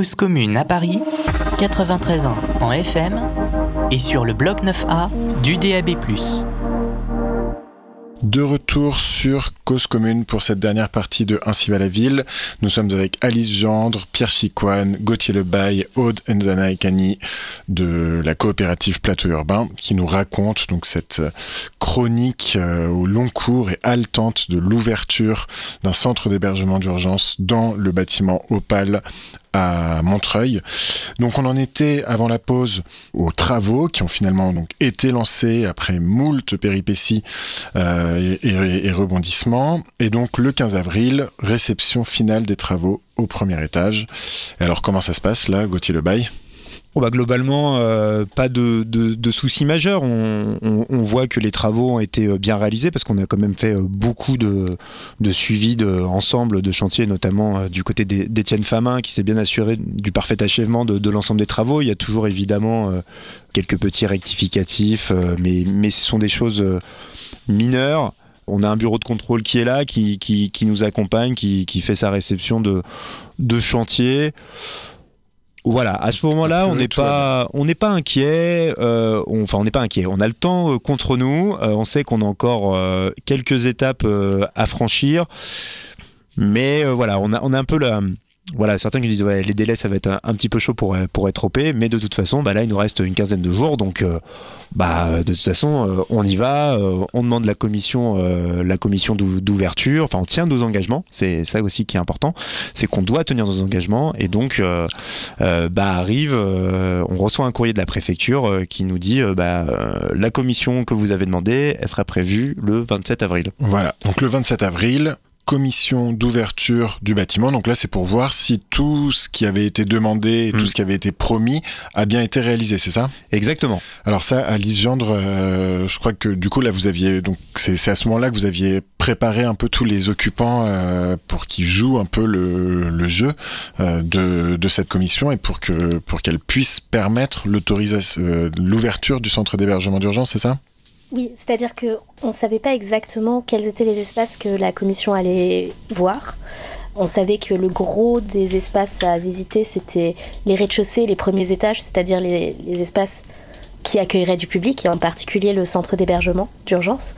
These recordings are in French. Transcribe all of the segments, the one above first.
Cause commune à Paris, 93 ans en FM et sur le bloc 9A du DAB+. De retour sur Cause Commune pour cette dernière partie de Ainsi va la ville. Nous sommes avec Alice Gendre, Pierre Chicoine, Gauthier Lebaille, Aude Enzana et Kani de la coopérative Plateau Urbain qui nous racontent donc cette chronique euh, au long cours et haletante de l'ouverture d'un centre d'hébergement d'urgence dans le bâtiment Opal à Montreuil. Donc on en était avant la pause aux travaux qui ont finalement donc été lancés après moult péripéties euh, et, rebondissements. Et donc le 15 avril, réception finale des travaux au premier étage. Alors comment ça se passe là, Gauthier Lebaille? Bon bah globalement, euh, pas de, de, de, soucis majeurs. On, voit que les travaux ont été euh, bien réalisés parce qu'on a quand même fait euh, beaucoup de, de suivi de, ensemble de chantiers, notamment du côté d'Étienne Famin qui s'est bien assuré du parfait achèvement de, l'ensemble des travaux. Il y a toujours évidemment quelques petits rectificatifs, mais, mais ce sont des choses mineures. On a un bureau de contrôle qui est là, qui, qui, qui nous accompagne, qui, qui, fait sa réception de, de chantier. Voilà, à ce moment-là, on n'est pas, on n'est pas inquiet. Euh, on, enfin, on n'est pas inquiet. On a le temps euh, contre nous. Euh, on sait qu'on a encore quelques étapes à franchir, mais voilà, on a, on a un peu la, voilà, certains qui disent ouais, les délais ça va être un, petit peu chaud pour, pour être OP, mais de toute façon, bah là il nous reste une quinzaine de jours, donc euh, bah de toute façon euh, on y va, euh, on demande la commission, la commission d'ouverture, enfin on tient nos engagements, c'est ça aussi qui est important, c'est qu'on doit tenir nos engagements et donc bah arrive, on reçoit un courrier de la préfecture qui nous dit bah la commission que vous avez demandée, elle sera prévue le 27 avril. Voilà, donc le 27 avril, commission d'ouverture du bâtiment. Donc là, c'est pour voir si tout ce qui avait été demandé, et mmh. tout ce qui avait été promis a bien été réalisé, c'est ça? Exactement. Alors ça, Alice Gendre, euh, je crois que du coup, là, vous aviez... Donc c'est à ce moment-là que vous aviez préparé un peu tous les occupants euh, pour qu'ils jouent un peu le, le jeu euh, de, de, cette commission et pour que pour qu'elle puisse permettre l'autorisation, l'ouverture du centre d'hébergement d'urgence, c'est ça? Oui, c'est-à-dire qu'on ne savait pas exactement quels étaient les espaces que la commission allait voir. On savait que le gros des espaces à visiter, c'était les rez-de-chaussée, les premiers étages, c'est-à-dire les, les, espaces qui accueilleraient du public, et en particulier le centre d'hébergement d'urgence.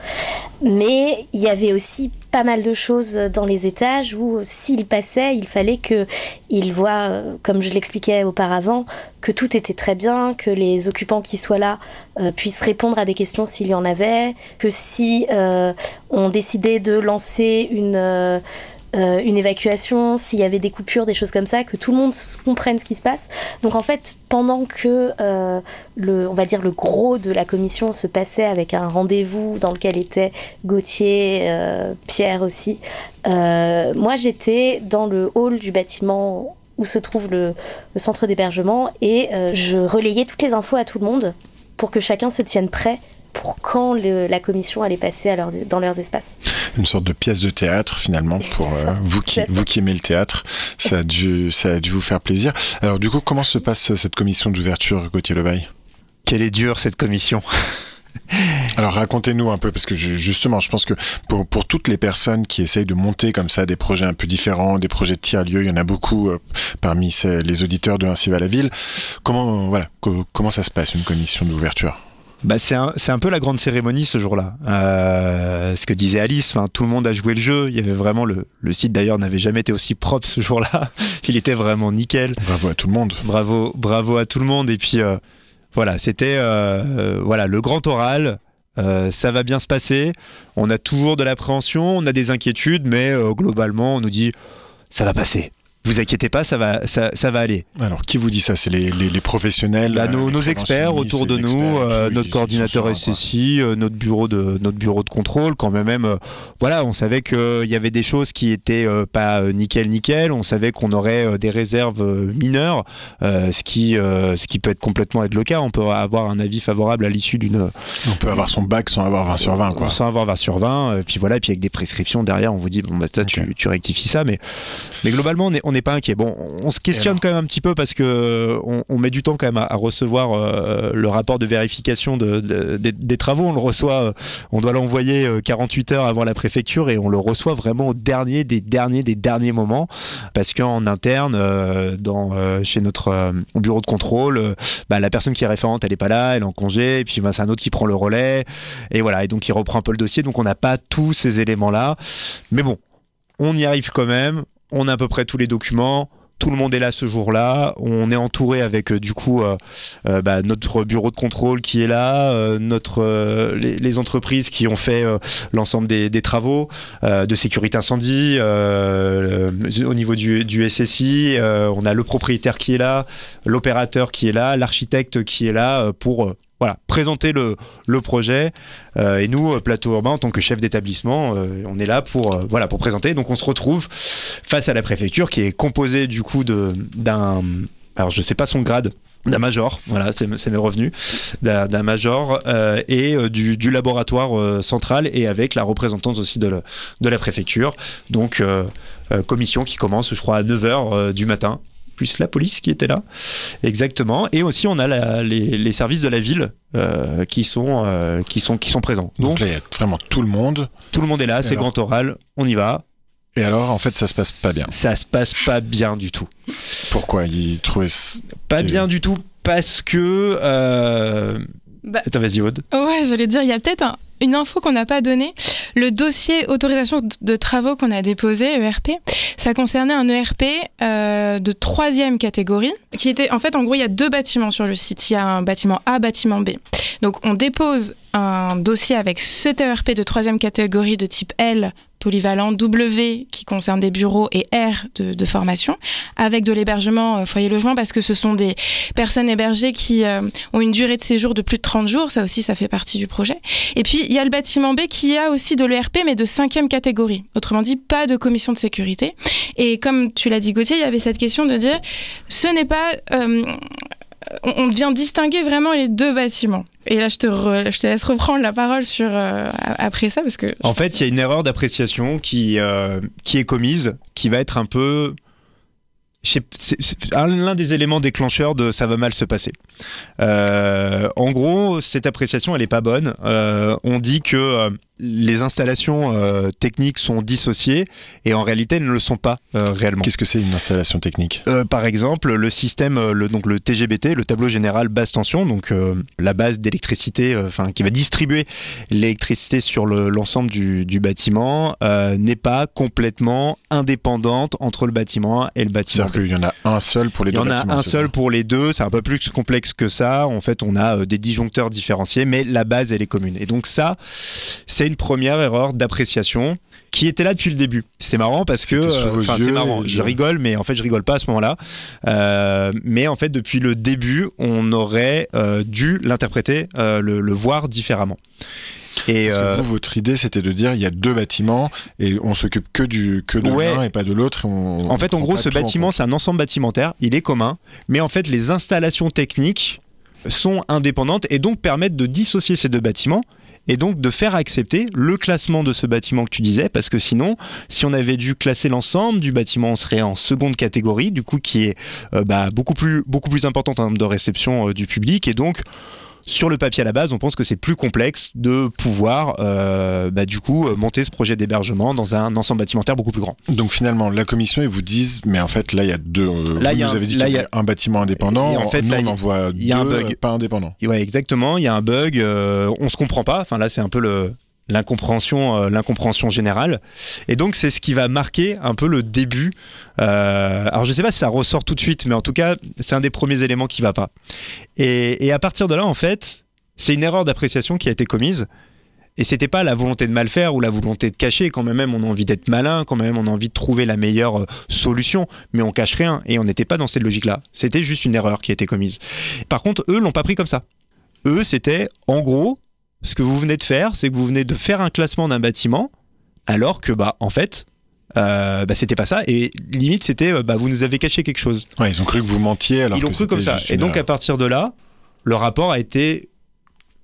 Mais il y avait aussi pas mal de choses dans les étages où s'il passait, il fallait qu'il voit, comme je l'expliquais auparavant, que tout était très bien, que les occupants qui soient là euh, puissent répondre à des questions s'il y en avait, que si euh, on décidait de lancer une... Euh, euh, une évacuation, s'il y avait des coupures, des choses comme ça, que tout le monde comprenne ce qui se passe. Donc en fait, pendant que euh, le, on va dire le gros de la commission se passait avec un rendez-vous dans lequel étaient Gauthier, euh, Pierre aussi, moi j'étais dans le hall du bâtiment où se trouve le, le centre d'hébergement et je relayais toutes les infos à tout le monde pour que chacun se tienne prêt pour quand le, la commission allait passer à leurs, dans leurs espaces. Une sorte de pièce de théâtre finalement pour euh, vous, qui, vous qui aimez le théâtre, ça a, dû, ça a dû vous faire plaisir. Alors du coup, comment se passe cette commission d'ouverture, Gauthier Levaille? Quelle est dure cette commission? Alors racontez-nous un peu, parce que justement, je pense que pour, pour, toutes les personnes qui essayent de monter comme ça des projets un peu différents, des projets de tiers-lieux, il y en a beaucoup euh, parmi ces, les auditeurs de Ainsi va la ville. Comment, voilà, comment ça se passe une commission d'ouverture? Bah c'est un, un, peu la grande cérémonie ce jour-là. Euh, ce que disait Alice, tout le monde a joué le jeu. Il y avait vraiment le, le site d'ailleurs n'avait jamais été aussi propre ce jour-là. Il était vraiment nickel. Bravo à tout le monde. Bravo, bravo à tout le monde. Et puis euh, voilà, c'était euh, voilà le grand oral. Ça va bien se passer. On a toujours de l'appréhension, on a des inquiétudes, mais globalement, on nous dit ça va passer vous inquiétez pas, ça va, ça, ça, va aller. Alors, qui vous dit ça? C'est les, les, les, professionnels bah, nos, nos experts autour de nous, euh, notre coordinateur SSI, euh, notre bureau de notre bureau de contrôle. Quand même, euh, voilà, on savait qu'il y avait des choses qui étaient euh, pas nickel nickel. On savait qu'on aurait des réserves mineures, ce qui ce qui peut être complètement être le cas. On peut avoir un avis favorable à l'issue d'une. On peut avoir son bac sans avoir 20 sur 20, quoi. Sans avoir 20 sur 20. puis voilà, et puis avec des prescriptions derrière, on vous dit bon bah ça, okay. tu, tu rectifies ça, mais mais globalement on est on n'est pas inquiet. Bon, on se questionne quand même un petit peu parce que on, met du temps quand même à, recevoir euh, le rapport de vérification de, des travaux. On le reçoit, on doit l'envoyer 48 heures avant la préfecture et on le reçoit vraiment au dernier des derniers des derniers moments parce qu'en interne, dans, chez notre bureau de contrôle, bah, la personne qui est référente, elle n'est pas là, elle est en congé, et puis bah, c'est un autre qui prend le relais, et voilà, et donc il reprend un peu le dossier, donc on n'a pas tous ces éléments-là. Mais bon, on y arrive quand même, on a à peu près tous les documents tout le monde est là ce jour-là. On est entouré avec euh, du coup euh, euh, bah, notre bureau de contrôle qui est là, les, entreprises qui ont fait l'ensemble des, travaux de sécurité incendie au niveau du, du SSI. on a le propriétaire qui est là, l'opérateur qui est là, l'architecte qui est là pour voilà, présenter le, projet. Euh, et nous, euh, Plateau Urbain, en tant que chef d'établissement, euh, on est là pour, voilà, présenter. Donc on se retrouve face à la préfecture qui est composée du coup d'un... Alors je sais pas son grade, d'un major, voilà, c'est mes revenus, d'un major et du, du, laboratoire central et avec la représentante aussi de, de la préfecture. Donc, commission qui commence, je crois, à 9h du matin plus la police qui était là. Exactement. Et aussi, on a les, services de la ville euh, qui, sont, euh, qui, sont, qui sont présents. Donc, là, il y a vraiment tout le monde. Tout le monde est là, c'est grand oral, on y va. Et alors, en fait, ça se passe pas bien. Ça se passe pas bien du tout. Pourquoi Il trouvait pas bien du tout parce que. Euh... Bah, vas-y, Aude. Ouais, j'allais dire, il y a peut-être un, une info qu'on n'a pas donnée. Le dossier autorisation de travaux qu'on a déposé, ERP, ça concernait un ERP euh, de troisième catégorie, qui était, en fait, en gros, il y a deux bâtiments sur le site. Il y a un bâtiment A, bâtiment B. Donc, on dépose un dossier avec cet ERP de troisième catégorie de type L polyvalent, W qui concerne des bureaux et R de, formation, avec de l'hébergement euh, foyer logement parce que ce sont des personnes hébergées qui euh, ont une durée de séjour de plus de 30 jours, ça aussi ça fait partie du projet. Et puis il y a le bâtiment B qui a aussi de l'ERP mais de cinquième catégorie, autrement dit pas de commission de sécurité. Et comme tu l'as dit Gauthier, il y avait cette question de dire ce n'est pas... Euh, on vient distinguer vraiment les deux bâtiments. Et là, je te, je te laisse reprendre la parole sur euh, après ça parce que. En fait, il y a une erreur d'appréciation qui euh, qui est commise, qui va être un peu. l'un des éléments déclencheurs de ça va mal se passer. Euh, en gros, cette appréciation, elle est pas bonne. on dit que les installations euh, techniques sont dissociées et en réalité elles ne le sont pas euh, réellement. Qu'est-ce que c'est une installation technique? Euh, Par exemple, le système, le, donc le TGBT, le tableau général basse tension, donc la base d'électricité, enfin qui va distribuer l'électricité sur l'ensemble du, du, bâtiment, n'est pas complètement indépendante entre le bâtiment et le bâtiment. C'est-à-dire qu'il y en a un seul pour les deux. Il y en a un seul pour les deux. C'est un peu plus complexe que ça. En fait, on a des disjoncteurs différenciés, mais la base elle est commune. Et donc ça, c'est une première erreur d'appréciation qui était là depuis le début. C'est marrant parce que c'est marrant. Je rigole, mais en fait je rigole pas à ce moment-là. Euh, mais en fait depuis le début, on aurait euh, dû l'interpréter, euh, le, voir différemment. Et Parce que vous, votre idée, c'était de dire il y a deux bâtiments et on s'occupe que du que de l'un et pas de l'autre. En fait, en gros, ce bâtiment, c'est un ensemble bâtimentaire. Il est commun, mais en fait, les installations techniques sont indépendantes et donc permettent de dissocier ces deux bâtiments et donc de faire accepter le classement de ce bâtiment que tu disais, parce que sinon, si on avait dû classer l'ensemble du bâtiment, on serait en seconde catégorie, du coup qui est euh, bah, beaucoup plus beaucoup plus importante en termes de réception euh, du public, et donc sur le papier à la base, on pense que c'est plus complexe de pouvoir, euh, bah, du coup, euh, monter ce projet d'hébergement dans un ensemble bâtimentaire beaucoup plus grand. Donc finalement, la commission, ils vous disent, mais en fait, là, il y a deux. Euh, là, vous nous avez dit qu'il y a un bâtiment indépendant. en fait, nous, on en voit deux, y a un bug. pas indépendant. Ouais, exactement. Il y a un bug. on se comprend pas. Enfin, là, c'est un peu le l'incompréhension euh, l'incompréhension générale. Et donc c'est ce qui va marquer un peu le début euh, alors je sais pas si ça ressort tout de suite mais en tout cas c'est un des premiers éléments qui va pas. Et, à partir de là en fait c'est une erreur d'appréciation qui a été commise. Et c'était pas la volonté de mal faire ou la volonté de cacher. Quand même on a envie d'être malin quand même on a envie de trouver la meilleure euh, solution mais on cache rien et on n'était pas dans cette logique là c'était juste une erreur qui a été commise. Par contre eux l'ont pas pris comme ça. Eux c'était en gros ce que vous venez de faire, c'est que vous venez de faire un classement d'un bâtiment, alors que, bah, en fait, euh, bah, c'était pas ça. Et limite, c'était, euh, bah, vous nous avez caché quelque chose. Ouais, ils ont cru que vous mentiez. Alors ils l'ont cru comme ça. Et donc, à partir de là, le rapport a été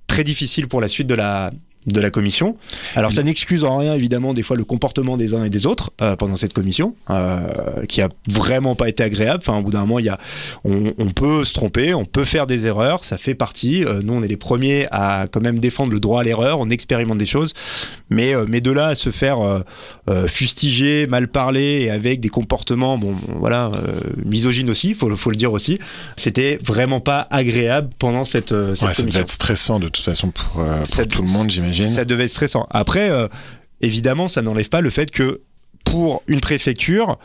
très difficile pour la suite de la, de la commission. Alors ça n'excuse en rien évidemment des fois le comportement des uns et des autres euh, pendant cette commission, euh, qui a vraiment pas été agréable. Enfin, au bout d'un moment, il y a, on, on, peut se tromper, on peut faire des erreurs, ça fait partie. Euh, nous, on est les premiers à quand même défendre le droit à l'erreur, on expérimente des choses, mais mais de là à se faire fustiger, mal parler et avec des comportements, bon, voilà, misogynes aussi, faut faut le dire aussi. C'était vraiment pas agréable pendant cette, cette ouais, commission. Ça devait être stressant de toute façon pour, pour tout le monde, j'imagine. Ça devait être stressant. Après, euh, évidemment, ça n'enlève pas le fait que pour une préfecture,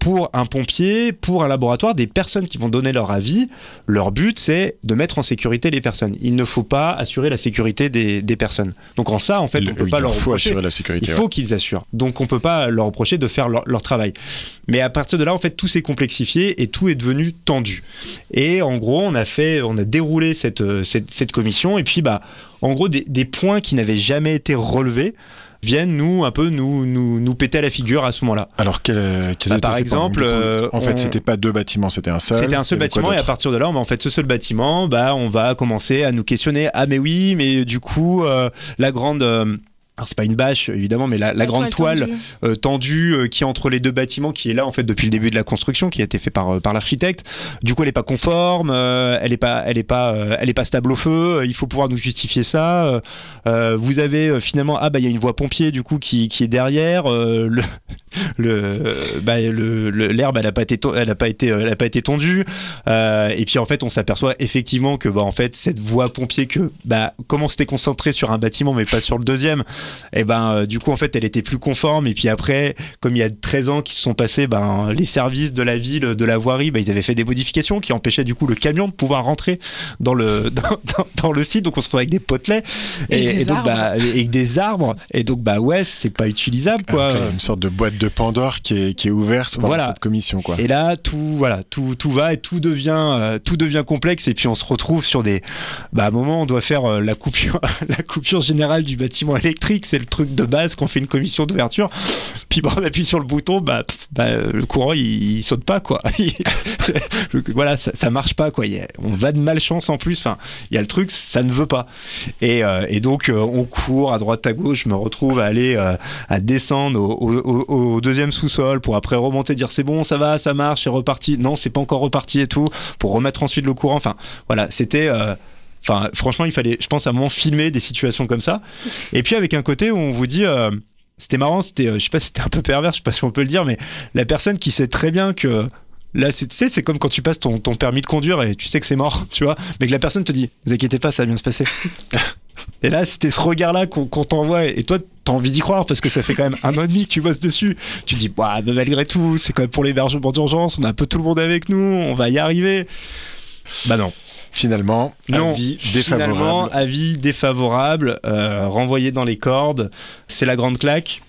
pour un pompier, pour un laboratoire, des personnes qui vont donner leur avis, leur but c'est de mettre en sécurité les personnes. Il ne faut pas assurer la sécurité des, des personnes. Donc en ça, en fait, on peut pas leur faut reprocher. assurer la sécurité. Il faut ouais. qu'ils assurent. Donc on peut pas leur reprocher de faire leur, leur, travail. Mais à partir de là, en fait, tout s'est complexifié et tout est devenu tendu. Et en gros, on a fait, on a déroulé cette, cette, cette commission et puis bah, en gros, des, des points qui n'avaient jamais été relevés viennent nous un peu nous nous, nous péter à la figure à ce moment-là. Alors quel, bah, par exemple, euh, en fait on... c'était pas deux bâtiments, c'était un seul. C'était un seul bâtiment et à partir de là, on, en fait ce seul bâtiment, bah on va commencer à nous questionner. Ah mais oui, mais du coup euh, la grande euh, alors c'est pas une bâche évidemment, mais la, grande toile, tendue, euh, tendue euh, qui est entre les deux bâtiments, qui est là en fait depuis le début de la construction, qui a été fait par euh, par l'architecte. Du coup, elle est pas conforme, euh, elle est pas elle est pas elle est pas stable au feu. Il faut pouvoir nous justifier ça. vous avez finalement ah bah il y a une voie pompier du coup qui, qui est derrière. le le bah, le l'herbe elle a pas été elle a pas été elle a pas été tondue. et puis en fait on s'aperçoit effectivement que bah en fait cette voie pompier que bah comment c'était concentré sur un bâtiment mais pas sur le deuxième et ben euh, du coup en fait elle était plus conforme. Et puis après comme il y a 13 ans qui se sont passés ben les services de la ville de la voirie ben, ils avaient fait des modifications qui empêchaient du coup le camion de pouvoir rentrer dans le dans, dans, dans le site. Donc on se retrouve avec des potelets et, et, et donc bah avec des arbres. Et donc bah ouais c'est pas utilisable quoi. Okay, une sorte de boîte de Pandore qui est, qui est ouverte par voilà. cette commission quoi et là tout voilà tout tout va et tout devient euh, tout devient complexe et puis on se retrouve sur des bah à un moment on doit faire euh, la coupure la coupure générale du bâtiment électrique c'est le truc de base qu'on fait une commission d'ouverture. Puis bon, on appuie sur le bouton, bah, bah le courant il, il, saute pas quoi. voilà, ça, ça, marche pas quoi. A, on va de malchance en plus. Enfin, il y a le truc, ça ne veut pas. Et, euh, et donc on court à droite à gauche. Je me retrouve à aller à descendre au, au, au deuxième sous-sol pour après remonter, dire c'est bon, ça va, ça marche, c'est reparti. Non, c'est pas encore reparti et tout. Pour remettre ensuite le courant. Enfin, voilà, c'était Enfin, franchement, il fallait, je pense, à un moment filmer des situations comme ça. Et puis avec un côté où on vous dit, euh, c'était marrant, c'était, euh, je sais pas, c'était un peu pervers, je sais pas si on peut le dire, mais la personne qui sait très bien que Là, tu sais, c'est comme quand tu passes ton, ton, permis de conduire et tu sais que c'est mort, tu vois, mais que la personne te dit, vous inquiétez pas, ça va bien se passer. et là, c'était ce regard-là qu'on qu t'envoie, et toi, t'as envie d'y croire parce que ça fait quand même un an et demi que tu bosses dessus. Tu te dis, bah, malgré tout, c'est quand même pour l'hébergement d'urgence, on a un peu tout le monde avec nous, on va y arriver. Bah non. Finalement, non, avis défavorable. Finalement, avis défavorable, euh, renvoyé dans les cordes. C'est la grande claque.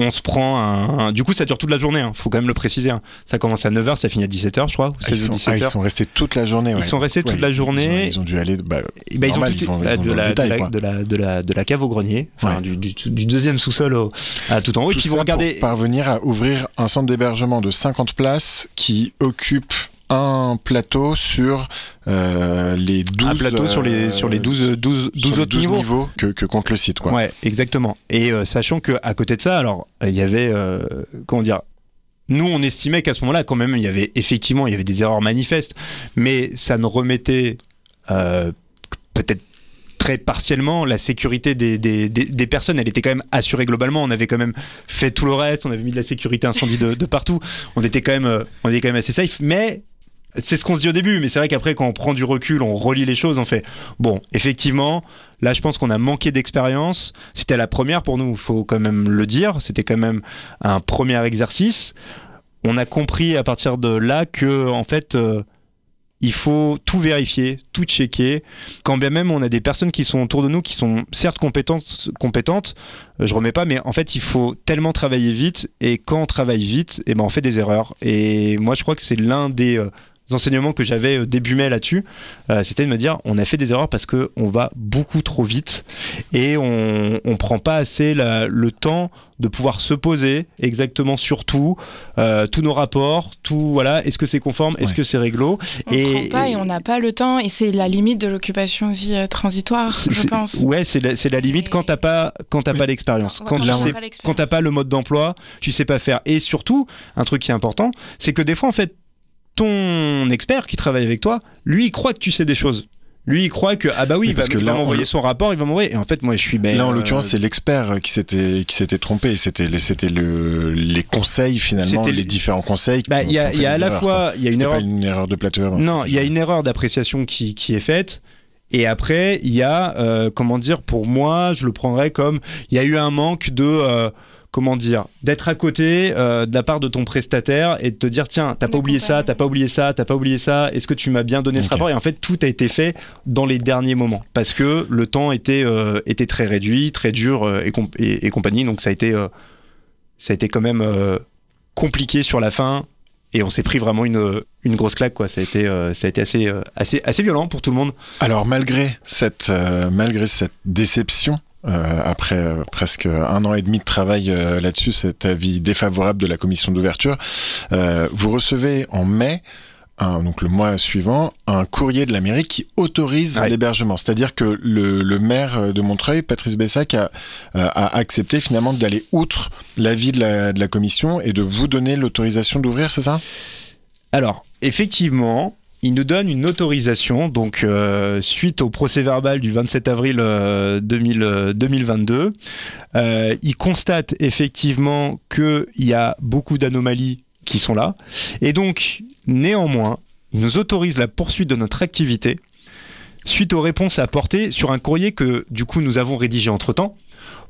On se prend un. Du coup, ça dure toute la journée, hein. faut quand même le préciser. Hein. Ça commence à 9h, ça finit à 17h, je crois. Ah, ils, sont, 17h. Ah, ils sont restés toute la journée. Ouais. Ils sont restés toute la journée. Ils ont, ils ont, dû aller. Bah, bah, normal, ils ont de, la, cave au grenier, du, du, du, deuxième sous-sol à tout en haut. Tout et vont regarder. Pour parvenir à ouvrir un centre d'hébergement de 50 places qui occupe un plateau sur euh, les 12 un plateau sur les sur les 12 12 12 autres 12 niveaux, niveaux que, que, compte le site quoi. Ouais, exactement. Et euh, sachant que à côté de ça, alors il y avait euh, comment dire nous, on estimait qu'à ce moment-là, quand même, il y avait effectivement, il y avait des erreurs manifestes, mais ça ne remettait euh, peut-être très partiellement la sécurité des, des, des, des, personnes. Elle était quand même assurée globalement. On avait quand même fait tout le reste. On avait mis de la sécurité incendie de, de partout. On était quand même, on était quand même assez safe. Mais c'est ce qu'on se dit au début, mais c'est vrai qu'après, quand on prend du recul, on relit les choses, on fait bon, effectivement, là, je pense qu'on a manqué d'expérience. C'était la première pour nous, il faut quand même le dire. C'était quand même un premier exercice. On a compris à partir de là que, en fait, euh, il faut tout vérifier, tout checker. Quand bien même on a des personnes qui sont autour de nous qui sont certes compétentes, compétentes je remets pas, mais en fait il faut tellement travailler vite et quand on travaille vite, et ben on fait des erreurs. Et moi je crois que c'est l'un des euh, enseignements que j'avais début mai là-dessus, c'était de me dire on a fait des erreurs parce que on va beaucoup trop vite et on, prend pas assez le temps de pouvoir se poser exactement sur tout, euh, tous nos rapports, tout voilà, est-ce que c'est conforme, est-ce que c'est réglo? On et, prend pas et, on n'a pas le temps et c'est la limite de l'occupation aussi euh, transitoire, je pense. Ouais, c'est la, la, limite quand t'as pas quand t'as pas l'expérience, quand tu sais, quand t'as pas le mode d'emploi, tu sais pas faire. Et surtout, un truc qui est important, c'est que des fois en fait ton expert qui travaille avec toi, lui, il croit que tu sais des choses. Lui, il croit que ah bah oui, parce il va, que là, m'envoyer son rapport, il va m'envoyer. Et en fait, moi, je suis. Ben, là, en l'occurrence, c'est l'expert qui s'était qui s'était trompé. C'était c'était le les conseils finalement, les différents conseils. Bah, il y a, y a à la fois il y a une erreur. Pas une erreur de plateau. Non, il y a une erreur d'appréciation qui qui est faite. Et après, il y a, euh, comment dire, pour moi, je le prendrais comme, il y a eu un manque de, euh, comment dire, d'être à côté euh, de la part de ton prestataire et de te dire tiens, t'as pas oublié ça, t'as pas oublié ça, t'as pas oublié ça, est-ce que tu m'as bien donné ce rapport? Et en fait, tout a été fait dans les derniers moments parce que le temps était, euh, était très réduit, très dur euh, et, et, compagnie. Donc ça a été, ça a été quand même compliqué sur la fin et on s'est pris vraiment une, une grosse claque quoi. Ça a été ça a été assez assez assez violent pour tout le monde. Alors malgré cette malgré cette déception euh, après euh, presque un an et demi de travail euh, là-dessus, cet avis défavorable de la commission d'ouverture. vous recevez en mai donc le mois suivant, un courrier de la mairie qui autorise l'hébergement. C'est-à-dire que le, maire de Montreuil, Patrice Bessac, a, a accepté finalement d'aller outre l'avis de la, de la commission et de vous donner l'autorisation d'ouvrir, c'est ça? Alors, effectivement, il nous donne une autorisation, donc euh, suite au procès verbal du 27 avril 2022, euh, euh, il constate effectivement qu'il y a beaucoup d'anomalies qui sont là, et donc néanmoins, il nous autorise la poursuite de notre activité suite aux réponses apportées sur un courrier que du coup nous avons rédigé entre-temps,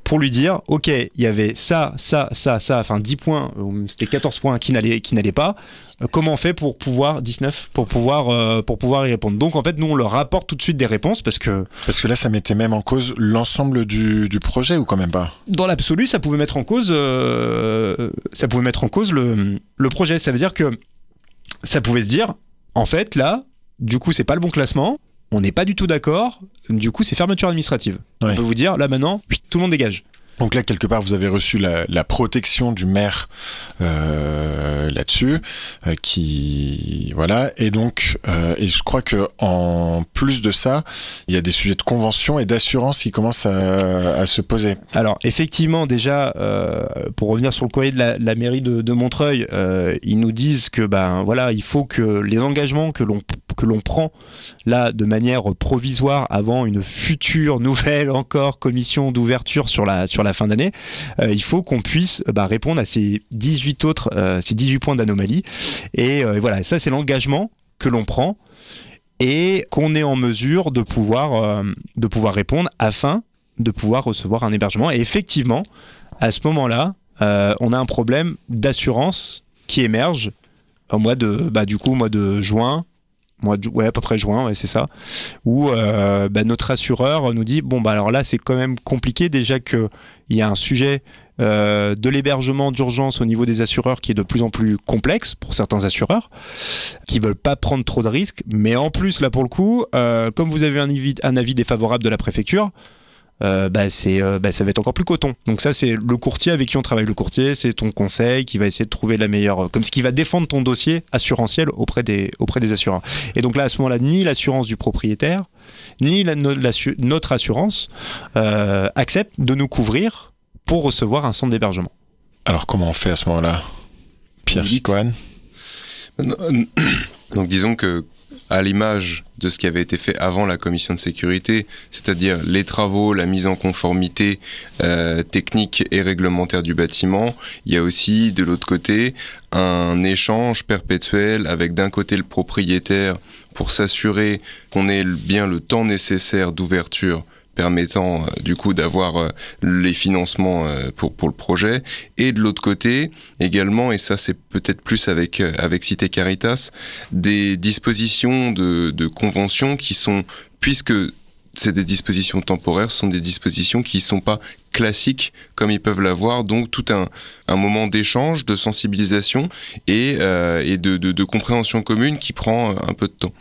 pour lui dire, ok, il y avait ça, ça, ça, ça, enfin 10 points, c'était 14 points qui n'allaient, qui n'allaient pas. Euh, comment on fait pour pouvoir, 19, pour pouvoir, euh, pour pouvoir y répondre? Donc en fait, nous, on leur rapporte tout de suite des réponses parce que... Parce que là, ça mettait même en cause l'ensemble du, du projet ou quand même pas? Dans l'absolu, ça pouvait mettre en cause, euh, ça pouvait mettre en cause le, le projet. Ça veut dire que ça pouvait se dire, en fait, là, du coup, c'est pas le bon classement on n'est pas du tout d'accord, du coup c'est fermeture administrative. On peut vous dire, là maintenant, tout le monde dégage. Donc là, quelque part, vous avez reçu la, protection du maire euh, là-dessus, euh, qui voilà. Et donc, euh, et je crois que en plus de ça, il y a des sujets de convention et d'assurance qui commencent à, se poser. Alors effectivement, déjà, pour revenir sur le courrier de la, mairie de, Montreuil, ils nous disent que ben voilà, il faut que les engagements que l'on que l'on prend là de manière provisoire avant une future nouvelle encore commission d'ouverture sur la sur la fin d'année, euh, il faut qu'on puisse bah, répondre à ces 18 autres, euh, ces 18 points d'anomalie. Et euh, voilà, ça c'est l'engagement que l'on prend et qu'on est en mesure de pouvoir, de pouvoir répondre afin de pouvoir recevoir un hébergement. Et effectivement, à ce moment-là, on a un problème d'assurance qui émerge au mois de, bah, du coup, au mois de juin, mois de, ouais, à peu près juin, ouais, c'est ça, où euh, bah, notre assureur nous dit bon bah alors là c'est quand même compliqué déjà que il y a un sujet euh, de l'hébergement d'urgence au niveau des assureurs qui est de plus en plus complexe pour certains assureurs qui veulent pas prendre trop de risques, mais en plus là pour le coup, euh, comme vous avez un avis, un avis défavorable de la préfecture, euh, bah, c'est, euh, bah, ça va être encore plus coton. Donc ça, c'est le courtier avec qui on travaille. Le courtier, c'est ton conseil qui va essayer de trouver la meilleure, comme ce qui va défendre ton dossier assurantiel auprès des, auprès des assureurs. Et donc là, à ce moment-là, ni l'assurance du propriétaire, ni la, notre assurance euh, accepte de nous couvrir pour recevoir un centre d'hébergement. Alors comment on fait à ce moment-là? Pierre Chicoine Donc disons que à l'image de ce qui avait été fait avant la commission de sécurité, c'est-à-dire les travaux, la mise en conformité euh, technique et réglementaire du bâtiment. Il y a aussi de l'autre côté un échange perpétuel avec d'un côté le propriétaire pour s'assurer qu'on ait bien le temps nécessaire d'ouverture permettant euh, du coup d'avoir euh, les financements euh, pour, pour le projet. Et de l'autre côté, également, et ça c'est peut-être plus avec, avec Cité Caritas, des dispositions de, de convention qui sont, puisque c'est des dispositions temporaires, ce sont des dispositions qui ne sont pas classiques comme ils peuvent l'avoir, donc tout un, moment d'échange, de sensibilisation et, euh, de, compréhension commune qui prend un peu de temps.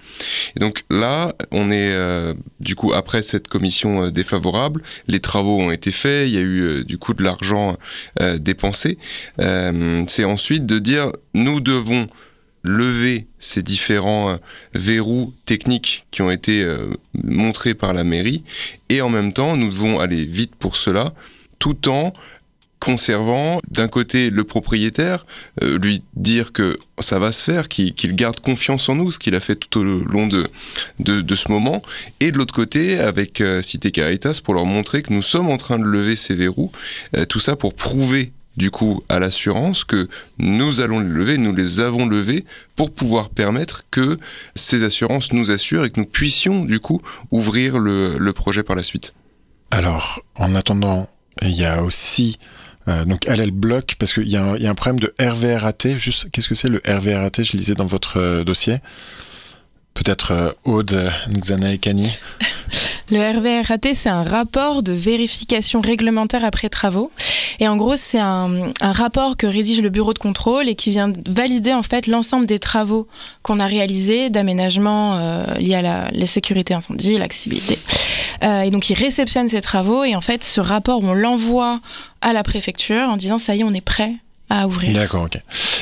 Et donc là, on est euh, du coup après cette commission euh, défavorable, les travaux ont été faits, il y a eu euh, du coup de l'argent euh, dépensé. c'est ensuite de dire nous devons lever ces différents euh, verrous techniques qui ont été euh, montrés par la mairie. Et en même temps nous devons aller vite pour cela tout en conservant d'un côté le propriétaire, euh, lui dire que ça va se faire, qu'il qu garde confiance en nous, ce qu'il a fait tout au long de, de, ce moment, et de l'autre côté avec Cité Caritas pour leur montrer que nous sommes en train de lever ces verrous, tout ça pour prouver du coup à l'assurance que nous allons les lever, nous les avons levés pour pouvoir permettre que ces assurances nous assurent et que nous puissions du coup ouvrir le, projet par la suite. Alors, en attendant, il y a aussi euh, donc elle, elle bloque parce qu'il y, a un problème de RVRAT. Qu'est-ce que c'est le RVRAT Je lisais dans votre euh, dossier. Peut-être euh, Aude Nxana et Kani. Le RVRAT, c'est un rapport de vérification réglementaire après travaux. Et en gros, c'est un, un, rapport que rédige le bureau de contrôle et qui vient valider en fait l'ensemble des travaux qu'on a réalisés d'aménagement euh, liés à la, la sécurité incendie, l'accessibilité. Euh, et donc, il réceptionne ces travaux et en fait, ce rapport, on l'envoie à la préfecture en disant ça y est, on est prêt à ouvrir. D'accord, ok.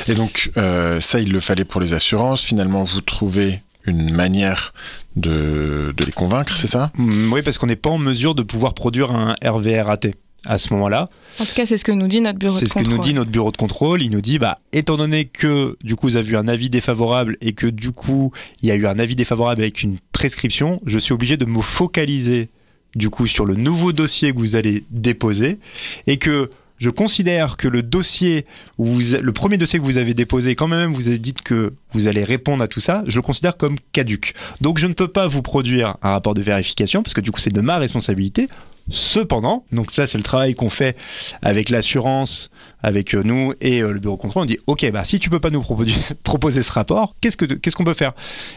Et donc, euh, ça, il le fallait pour les assurances. Finalement, vous trouvez une manière de, de les convaincre, c'est ça? Oui, parce qu'on n'est pas en mesure de pouvoir produire un RVRAT à ce moment-là. En tout cas, c'est ce que nous dit notre bureau de contrôle. C'est ce que nous dit notre bureau de contrôle. Il nous dit, bah, étant donné que du coup vous avez eu un avis défavorable et que du coup il y a eu un avis défavorable avec une prescription, je suis obligé de me focaliser du coup sur le nouveau dossier que vous allez déposer et que je considère que le dossier, le premier dossier que vous avez déposé, quand même vous avez dit que vous allez répondre à tout ça, je le considère comme caduque. Donc je ne peux pas vous produire un rapport de vérification parce que du coup c'est de ma responsabilité. Cependant, donc ça c'est le travail qu'on fait avec l'assurance, avec nous et le bureau contrôle. On dit ok, bah si tu peux pas nous proposer, ce rapport, qu'est-ce que qu'est-ce qu'on peut faire?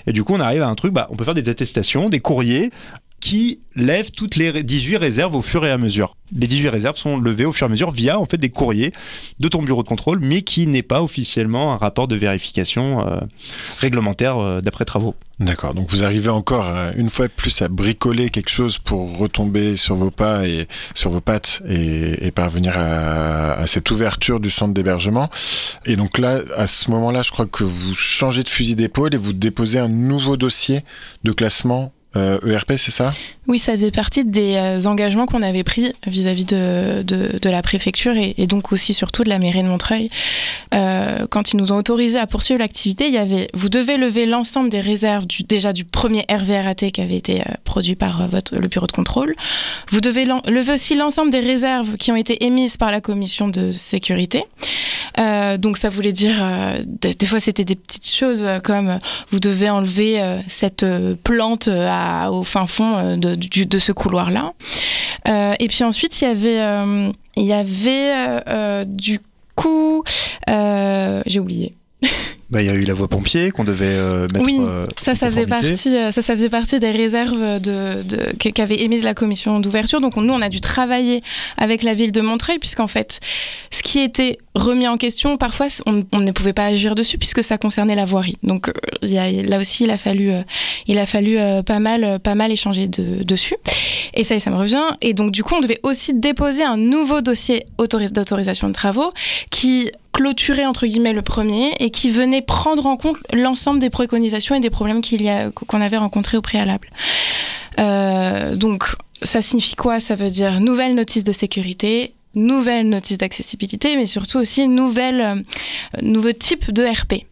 Et du coup on arrive à un truc, bah on peut faire des attestations, des courriers qui lève toutes les 18 réserves au fur et à mesure. Les 18 réserves sont levées au fur et à mesure via en fait des courriers de ton bureau de contrôle, mais qui n'est pas officiellement un rapport de vérification euh, réglementaire euh, d'après travaux. D'accord, donc vous arrivez encore euh, une fois de plus à bricoler quelque chose pour retomber sur vos pas et sur vos pattes et, parvenir à, cette ouverture du centre d'hébergement. Et donc là, à ce moment-là, je crois que vous changez de fusil d'épaule et vous déposez un nouveau dossier de classement euh, ERP, c'est ça? Oui, ça faisait partie des euh, engagements qu'on avait pris vis-à-vis de, de, la préfecture et, donc aussi surtout de la mairie de Montreuil. Euh, quand ils nous ont autorisé à poursuivre l'activité, il y avait, vous devez lever l'ensemble des réserves déjà du premier RVRAT qui avait été produit par votre, le bureau de contrôle. Vous devez lever aussi l'ensemble des réserves qui ont été émises par la commission de sécurité. Donc ça voulait dire, des, des, fois c'était des petites choses comme vous devez enlever cette plante à au fin fond de, de, ce couloir-là. Euh, et puis ensuite, il y avait, euh, il y avait euh, du coup, j'ai oublié. Bah, il y a eu la voie pompier qu'on devait euh, mettre. Oui, euh, ça, ça faisait partie, ça, ça faisait partie des réserves de, de qu'avait émises la commission d'ouverture. Donc nous, on a dû travailler avec la ville de Montreuil, puisqu'en fait, ce qui était remis en question, parfois, on, on, ne pouvait pas agir dessus puisque ça concernait la voirie. Donc y a, là aussi, il a fallu, il a fallu pas mal, pas mal échanger de, dessus. Et ça, ça me revient. Et donc du coup, on devait aussi déposer un nouveau dossier d'autorisation de travaux qui clôturait entre guillemets le premier et qui venait prendre en compte l'ensemble des préconisations et des problèmes qu'il y a qu'on avait rencontrés au préalable. Euh, donc ça signifie quoi? Ça veut dire nouvelle notice de sécurité, nouvelle notice d'accessibilité, mais surtout aussi nouvelle, euh, nouveau type de RP.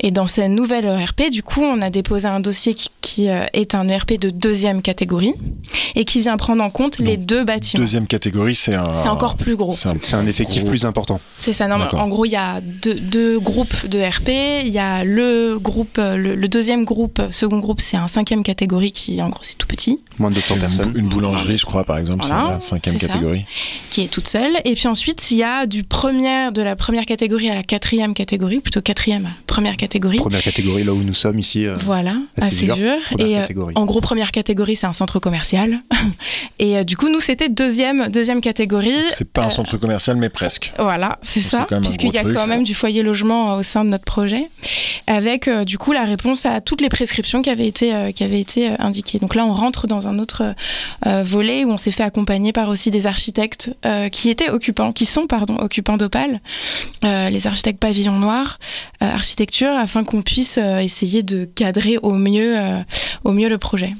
Et dans cette nouvelle ERP, du coup, on a déposé un dossier qui, qui euh, est un ERP de deuxième catégorie et qui vient prendre en compte Donc, les deux bâtiments. Deuxième catégorie, c'est un. C'est encore plus gros. C'est un, un, effectif gros... plus important. C'est ça. Non, en gros, il y a deux, deux, groupes de RP. Il y a le groupe, le, le, deuxième groupe, second groupe, c'est un cinquième catégorie qui, en gros, c'est tout petit. Moins de 200 personnes. Une boulangerie, je crois, par exemple, voilà, c'est la cinquième catégorie. Ça, qui est toute seule. Et puis ensuite, il y a du premier, de la première catégorie à la quatrième catégorie, plutôt quatrième, première catégorie. Première catégorie, là où nous sommes ici. Euh, voilà, assez, dur. Et euh, en gros, première catégorie, c'est un centre commercial. et euh, du coup, nous, c'était deuxième, deuxième catégorie. C'est pas un centre commercial, mais presque. Voilà, c'est ça, puisqu'il y a quand même du foyer logement au sein de notre projet, avec du coup la réponse à toutes les prescriptions qui avaient été, qui avaient été indiquées. Donc là, on rentre dans un autre volet où on s'est fait accompagner par aussi des architectes qui occupants, qui sont pardon occupants d'Opal, les architectes pavillon noir, architecture, afin qu'on puisse essayer de cadrer au mieux, au mieux le projet.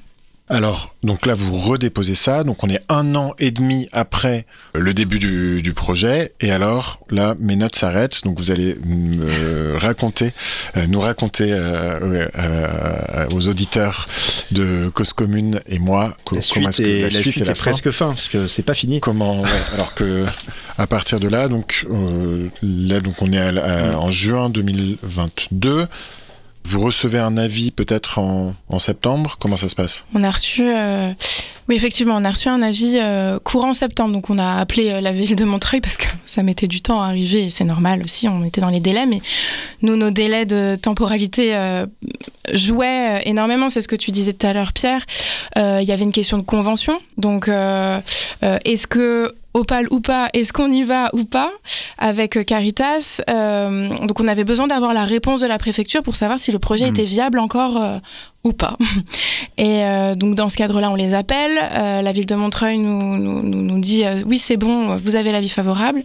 Alors, donc là, vous redéposez ça. Donc, on est un an et demi après le début du, projet. Et alors, là, mes notes s'arrêtent. Donc, vous allez me raconter, euh, nous raconter euh, euh, aux auditeurs de Cause Commune et moi comment est-ce que la, suite, est, presque fin, parce que c'est pas fini. Comment Alors que à partir de là, donc là, donc on est mm. en juin 2022. Vous recevez un avis peut-être en, septembre? Comment ça se passe? On a reçu, euh, oui effectivement, on a reçu un avis euh, courant septembre. Donc on a appelé euh, la ville de Montreuil parce que ça mettait du temps à arriver et c'est normal aussi. On était dans les délais, mais nous nos délais de temporalité jouaient énormément. C'est ce que tu disais tout à l'heure, Pierre. Il y avait une question de convention. Donc est-ce que Opal ou pas, est-ce qu'on y va ou pas avec Caritas euh, Donc on avait besoin d'avoir la réponse de la préfecture pour savoir si le projet hmm. était viable encore euh, ou pas. Et euh, donc dans ce cadre-là, on les appelle. la ville de Montreuil nous, nous, nous dit oui c'est bon, vous avez l'avis favorable.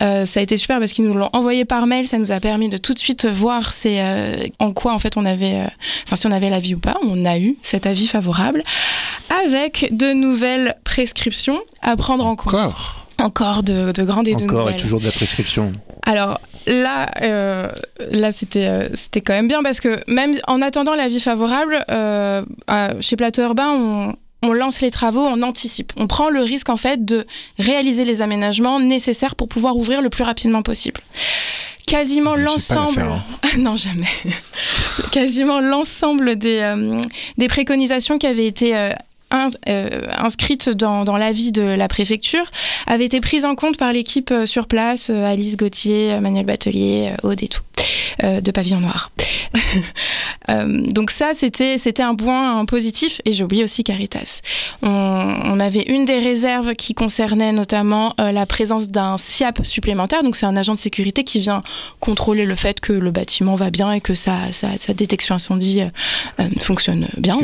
ça a été super parce qu'ils nous l'ont envoyé par mail. Ça nous a permis de tout de suite voir c'est en quoi en fait on avait, enfin si on avait l'avis ou pas. On a eu cet avis favorable avec de nouvelles prescriptions à prendre en compte. Encore? Encore de, de grandes et de Encore et toujours de la prescription. Alors là, euh, là c'était euh, c'était quand même bien parce que même en attendant l'avis favorable, euh, chez Plateau Urbain, on, on lance les travaux, on anticipe. On prend le risque en fait de réaliser les aménagements nécessaires pour pouvoir ouvrir le plus rapidement possible quasiment l'ensemble. Hein. non, jamais. quasiment l'ensemble des, des préconisations qui avaient été euh, inscrite dans, dans l'avis de la préfecture avait été prise en compte par l'équipe euh, sur place, euh, Alice Gauthier, Manuel Batelier, Aude et tout, de Pavillon Noir. donc ça, c'était c'était un point positif et j'ai oublié aussi Caritas. On, avait une des réserves qui concernait notamment la présence d'un SIAP supplémentaire, donc c'est un agent de sécurité qui vient contrôler le fait que le bâtiment va bien et que sa, sa, détection incendie fonctionne bien.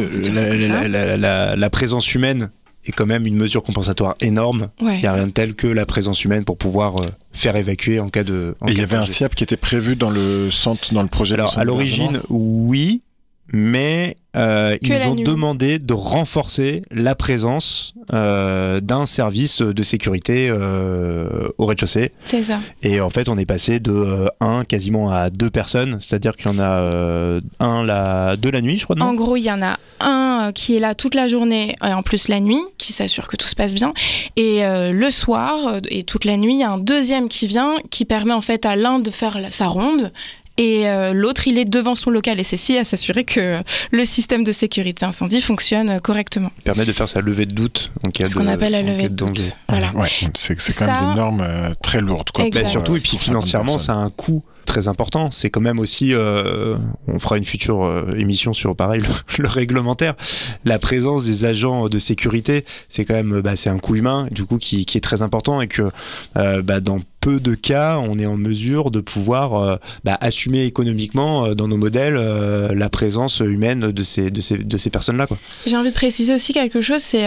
La, la, présence humaine est quand même une mesure compensatoire énorme. Il n'y a rien de tel que la présence humaine pour pouvoir euh, faire évacuer en cas de. Et il y avait un SIAP qui était prévu dans le centre, dans le projet. Alors à l'origine, oui, mais euh, ils nous ont demandé de renforcer la présence euh, d'un service de sécurité euh, au rez-de-chaussée. C'est ça. Et en fait, on est passé de 1 quasiment à deux personnes, c'est-à-dire qu'il y en a un la, deux la nuit, je crois. en gros, il y en a un qui est là toute la journée et en plus la nuit, qui s'assure que tout se passe bien. Et le soir et toute la nuit, il y a un deuxième qui vient, qui permet en fait à l'un de faire sa ronde et euh, l'autre, il est devant son local et c'est si à s'assurer que le système de sécurité incendie fonctionne correctement. Il permet de faire sa levée de doute en cas Ce qu'on appelle la levée de doute. Voilà. c'est quand même des normes euh, très lourdes. Quoi. Bah, surtout, et puis financièrement, ça a un coût très important. C'est quand même aussi, euh, on fera une future euh, émission sur pareil le, réglementaire. La présence des agents de sécurité, c'est quand même, bah, c'est un coût humain du coup qui, qui, est très important et que euh, bah, dans peu de cas, on est en mesure de pouvoir bah, assumer économiquement dans nos modèles la présence humaine de ces, de de personnes-là. J'ai envie de préciser aussi quelque chose, c'est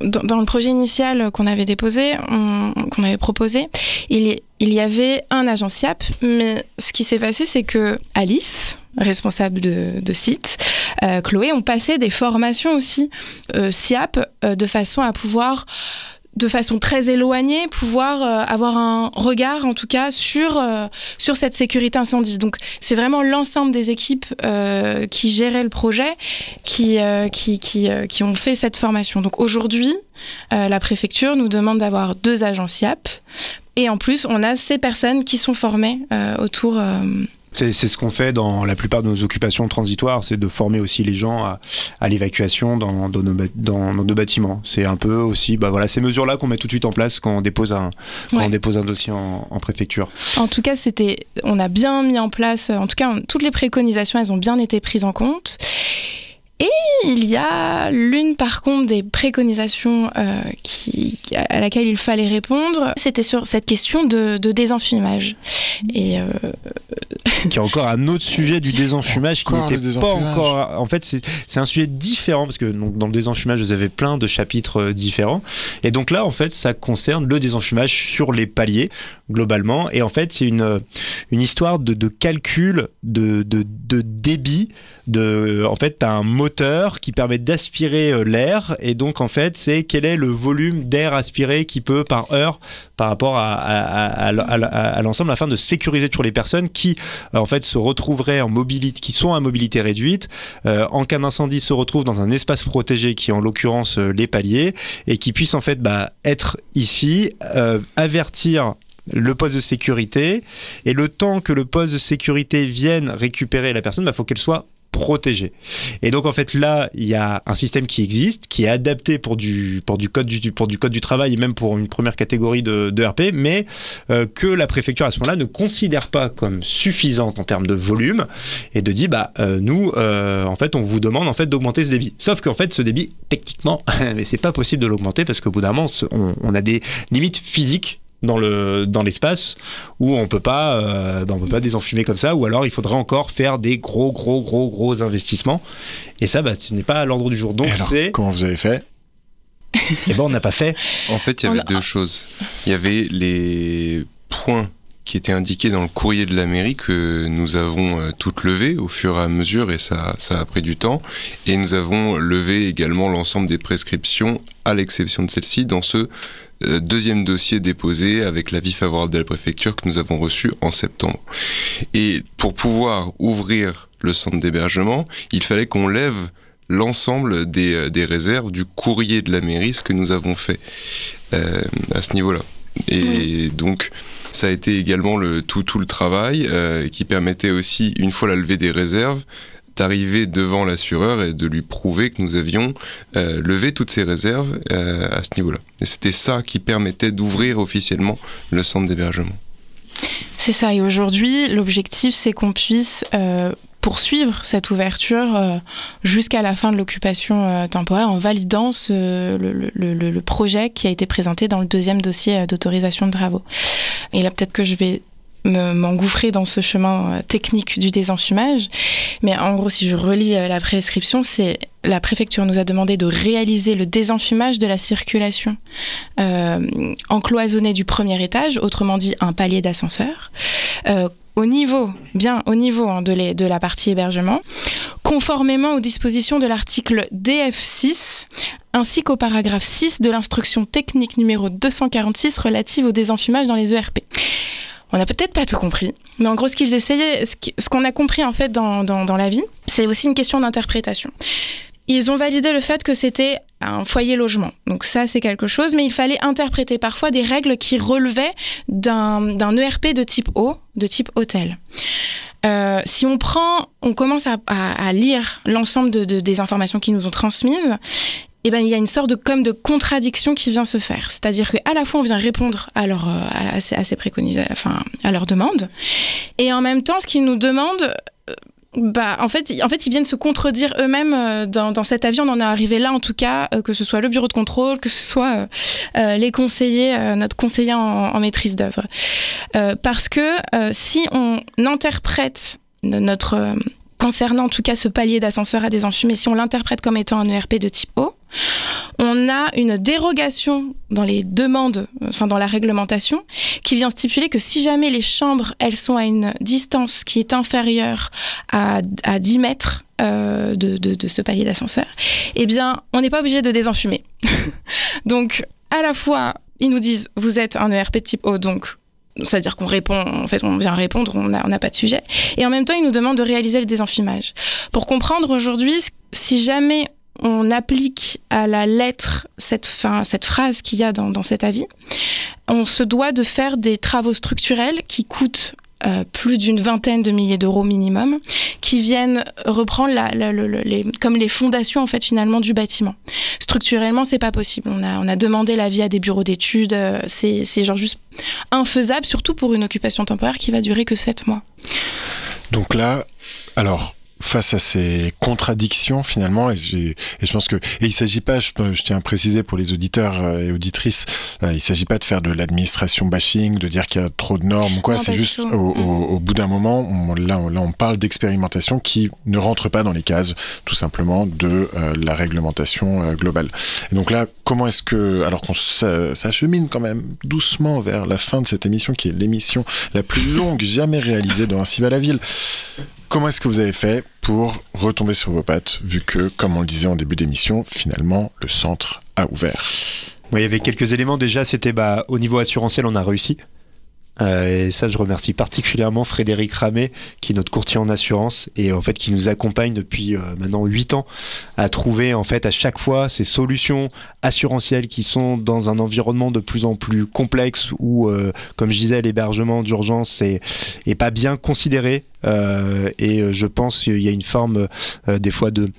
dans, le projet initial qu'on avait déposé, qu'on avait proposé, il, y avait un agent SIAP, mais ce qui s'est passé, c'est que Alice, responsable de, site, euh, Chloé, ont passé des formations aussi euh, SIAP euh, de façon à pouvoir de façon très éloignée, pouvoir avoir un regard en tout cas sur, sur cette sécurité incendie. Donc c'est vraiment l'ensemble des équipes qui géraient le projet qui, qui, qui, qui, ont fait cette formation. Donc aujourd'hui, la préfecture nous demande d'avoir deux agents SIAP et en plus, on a ces personnes qui sont formées euh, autour, euh, C'est ce qu'on fait dans la plupart de nos occupations transitoires, c'est de former aussi les gens à, à l'évacuation dans, dans, nos, dans, nos bâtiments. C'est un peu aussi bah voilà, ces mesures-là qu'on met tout de suite en place quand on dépose un, quand on dépose un dossier en, en préfecture. En tout cas, c'était, on a bien mis en place, en tout cas, toutes les préconisations, elles ont bien été prises en compte. Et il y a l'une par contre des préconisations euh, qui, à laquelle il fallait répondre, c'était sur cette question de, de désenfumage. Et euh... qui est encore un autre sujet du désenfumage qui n'était pas encore. En fait, c'est un sujet différent parce que donc, dans le désenfumage, vous avez plein de chapitres euh, différents. Et donc là, en fait, ça concerne le désenfumage sur les paliers globalement. Et en fait, c'est une, une histoire de, de calcul de, de, de débit. De, en fait, tu as un qui permet d'aspirer euh, l'air. Et donc, en fait, c'est quel est le volume d'air aspiré qui peut par heure par rapport à, l'ensemble afin de sécuriser toujours les personnes qui, euh, en fait, se retrouveraient en mobilité, qui sont à mobilité réduite, euh, en cas d'incendie, se retrouvent dans un espace protégé qui en l'occurrence les paliers et qui puissent en fait bah, être ici, avertir le poste de sécurité et le temps que le poste de sécurité vienne récupérer la personne, il bah, faut qu'elle soit protégée. Et donc en fait là, il y a un système qui existe, qui est adapté pour du, pour du, code, du, pour du code du travail et même pour une première catégorie de, de RP, mais euh, que la préfecture à ce moment-là ne considère pas comme suffisante en termes de volume et de dire bah euh, nous euh, en fait on vous demande en fait d'augmenter ce débit. Sauf qu'en fait ce débit techniquement mais c'est pas possible de l'augmenter parce qu'au bout d'un moment on a des limites physiques dans le dans l'espace où on peut pas euh, ben on peut pas désenfumer comme ça ou alors il faudrait encore faire des gros gros gros gros investissements. Et ça bah, ce n'est pas à l'ordre du jour. Donc c'est comment vous avez fait? Et ben on n'a pas fait. En fait il y avait deux choses. Il y avait les points qui étaient indiqués dans le courrier de la mairie que nous avons euh, toutes levées au fur et à mesure et ça, ça a pris du temps. Et nous avons levé également l'ensemble des prescriptions, à l'exception de celle-ci, dans ce euh, deuxième dossier déposé avec l'avis favorable de la préfecture que nous avons reçu en septembre. Et pour pouvoir ouvrir le centre d'hébergement, il fallait qu'on lève l'ensemble des, des, réserves du courrier de la mairie, ce que nous avons fait euh, à ce niveau-là. Et oui. donc, ça a été également le, tout, tout le travail euh, qui permettait aussi, une fois la levée des réserves, d'arriver devant l'assureur et de lui prouver que nous avions euh, levé toutes ces réserves euh, à ce niveau-là. Et c'était ça qui permettait d'ouvrir officiellement le centre d'hébergement. C'est ça, et aujourd'hui, l'objectif, c'est qu'on puisse poursuivre cette ouverture euh, jusqu'à la fin de l'occupation euh, temporaire en validant ce, le, le, le, projet qui a été présenté dans le deuxième dossier d'autorisation de travaux. Et là, peut-être que je vais m'engouffrer dans ce chemin technique du désenfumage. Mais en gros, si je relis la prescription, c'est la préfecture nous a demandé de réaliser le désenfumage de la circulation euh, encloisonnée du premier étage, autrement dit un palier d'ascenseur. Euh, au niveau, bien au niveau hein, de, de, la partie hébergement, conformément aux dispositions de l'article DF6, ainsi qu'au paragraphe 6 de l'instruction technique numéro 246 relative au désenfumage dans les ERP. On n'a peut-être pas tout compris, mais en gros, ce qu'ils essayaient, ce qu'on a compris en fait dans, dans, la vie, c'est aussi une question d'interprétation. Ils ont validé le fait que c'était un foyer logement. Donc ça, c'est quelque chose, mais il fallait interpréter parfois des règles qui relevaient d'un ERP de type O, de type hôtel. Euh, si on prend, on commence à, à, à lire l'ensemble de, de, des informations qui nous ont transmises, eh ben, il y a une sorte de comme de contradiction qui vient se faire. C'est-à-dire qu'à la fois, on vient répondre à leur, à, ces, à ces préconisations, enfin, à leurs demandes, et en même temps, ce qu'ils nous demandent, bah, en fait, en fait, ils viennent se contredire eux-mêmes dans, dans, cet avis. On en est arrivé là, en tout cas, que ce soit le bureau de contrôle, que ce soit euh, les conseillers, euh, notre conseiller en, maîtrise d'œuvre. Euh, parce que si on interprète notre concernant en tout cas ce palier d'ascenseur à désenfumer, si on l'interprète comme étant un ERP de type O, on a une dérogation dans les demandes, enfin dans la réglementation, qui vient stipuler que si jamais les chambres, elles sont à une distance qui est inférieure à, à 10 mètres euh, de, ce palier d'ascenseur, eh bien, on n'est pas obligé de désenfumer. donc, à la fois, ils nous disent, vous êtes un ERP type O, donc c'est-à-dire qu'on répond, en fait, on vient répondre, on n'a a pas de sujet. Et en même temps, ils nous demandent de réaliser le désenfumage. Pour comprendre aujourd'hui, si jamais on applique à la lettre cette, phrase qu'il y a dans, cet avis, on se doit de faire des travaux structurels qui coûtent euh, plus d'une vingtaine de milliers d'euros minimum, qui viennent reprendre comme les fondations en fait finalement du bâtiment. Structurellement, c'est pas possible. On a, demandé l'avis à des bureaux d'études. Euh, c'est, c'est genre juste infaisable, surtout pour une occupation temporaire qui va durer que 7 mois. Donc là, alors face à ces contradictions finalement et, je pense que et il s'agit pas je, tiens à préciser pour les auditeurs euh, et auditrices euh, il s'agit pas de faire de l'administration bashing de dire qu'il y a trop de normes quoi c'est juste au, au, bout d'un moment on, là, on, là on parle d'expérimentation qui ne rentre pas dans les cases tout simplement de euh, la réglementation globale. Et donc là comment est-ce que alors qu'on s'achemine quand même doucement vers la fin de cette émission qui est l'émission la plus longue jamais réalisée dans Ainsi va la ville Comment est-ce que vous avez fait pour retomber sur vos pattes, vu que, comme on le disait en début d'émission, finalement, le centre a ouvert? Il y avait quelques éléments. Déjà, c'était bah, au niveau assurantiel, on a réussi. Euh, et ça, je remercie particulièrement Frédéric Ramé, qui est notre courtier en assurance et en fait qui nous accompagne depuis euh, maintenant 8 ans à trouver en fait à chaque fois ces solutions assurantielles qui sont dans un environnement de plus en plus complexe où, euh, comme je disais, l'hébergement d'urgence est, pas bien considéré. et je pense qu'il y a une forme des fois de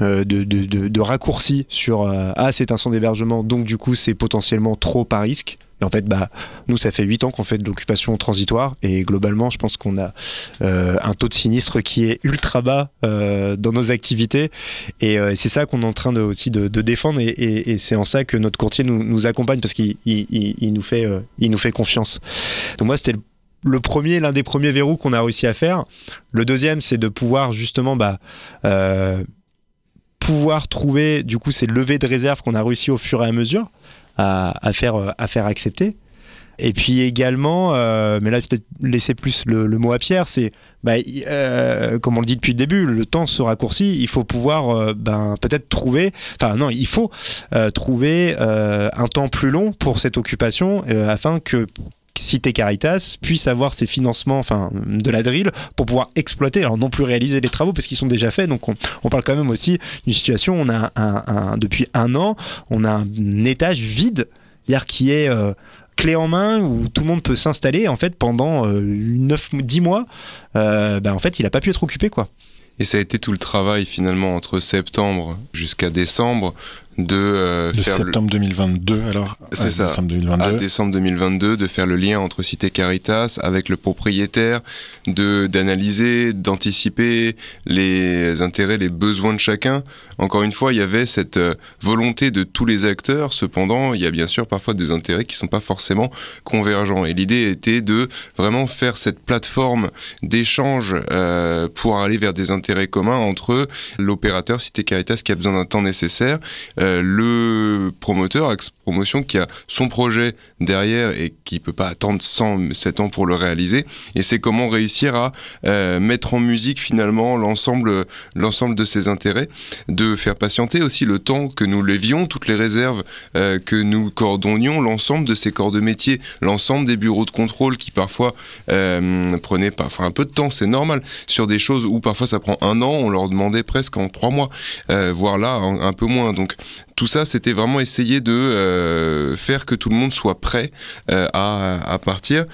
de, de, de, de, raccourci sur ah c'est un centre d'hébergement donc du coup c'est potentiellement trop à risque et en fait, bah, nous, ça fait 8 ans qu'on fait de l'occupation transitoire et globalement, je pense qu'on a euh, un taux de sinistre qui est ultra bas euh, dans nos activités et euh, c'est ça qu'on est en train de, aussi de, défendre et, c'est en ça que notre courtier nous, accompagne parce qu'il il, nous fait, nous fait confiance. Donc moi, c'était le premier, l'un des premiers verrous qu'on a réussi à faire. Le deuxième, c'est de pouvoir justement bah, pouvoir trouver, du coup, ces levées de réserve qu'on a réussi au fur et à mesure à, faire, à faire accepter. Et puis également, euh, mais là peut-être laisser plus le, mot à Pierre, c'est bah, euh, comme on le dit depuis le début, le temps se raccourcit. Il faut pouvoir euh, ben, peut-être trouver, enfin non, il faut trouver un temps plus long pour cette occupation afin que Cité Caritas puisse avoir ses financements, enfin de la drill, pour pouvoir exploiter, alors non plus réaliser les travaux parce qu'ils sont déjà faits. Donc on, parle quand même aussi d'une situation. On a un, depuis un an, on a un étage vide, c'est-à-dire qui est euh, clé en main où tout le monde peut s'installer. En fait, pendant 9, euh, 10 mois, euh, ben, en fait, il n'a pas pu être occupé quoi. Et ça a été tout le travail finalement entre septembre jusqu'à décembre de, euh, de septembre 2022 alors. C'est ça. décembre 2022. à décembre 2022 de faire le lien entre Cité Caritas avec le propriétaire de d'analyser d'anticiper les intérêts les besoins de chacun. Encore une fois il y avait cette euh, volonté de tous les acteurs. Cependant il y a bien sûr parfois des intérêts qui sont pas forcément convergents. Et l'idée était de vraiment faire cette plateforme d'échange euh, pour aller vers des intérêts communs entre l'opérateur Cité Caritas qui a besoin d'un temps nécessaire le promoteur, Axe Promotion, qui a son projet derrière et qui peut pas attendre 107 ans pour le réaliser. Et c'est comment réussir à euh, mettre en musique finalement l'ensemble, de ses intérêts, de faire patienter aussi le temps que nous lévions, toutes les réserves euh, que nous coordonnions, l'ensemble de ces corps de métier, l'ensemble des bureaux de contrôle qui parfois prenaient parfois un peu de temps, c'est normal, sur des choses où parfois ça prend un an, on leur demandait presque en trois mois, voire là un peu moins. Donc tout ça, c'était vraiment essayer de euh, faire que tout le monde soit prêt euh, à, partir.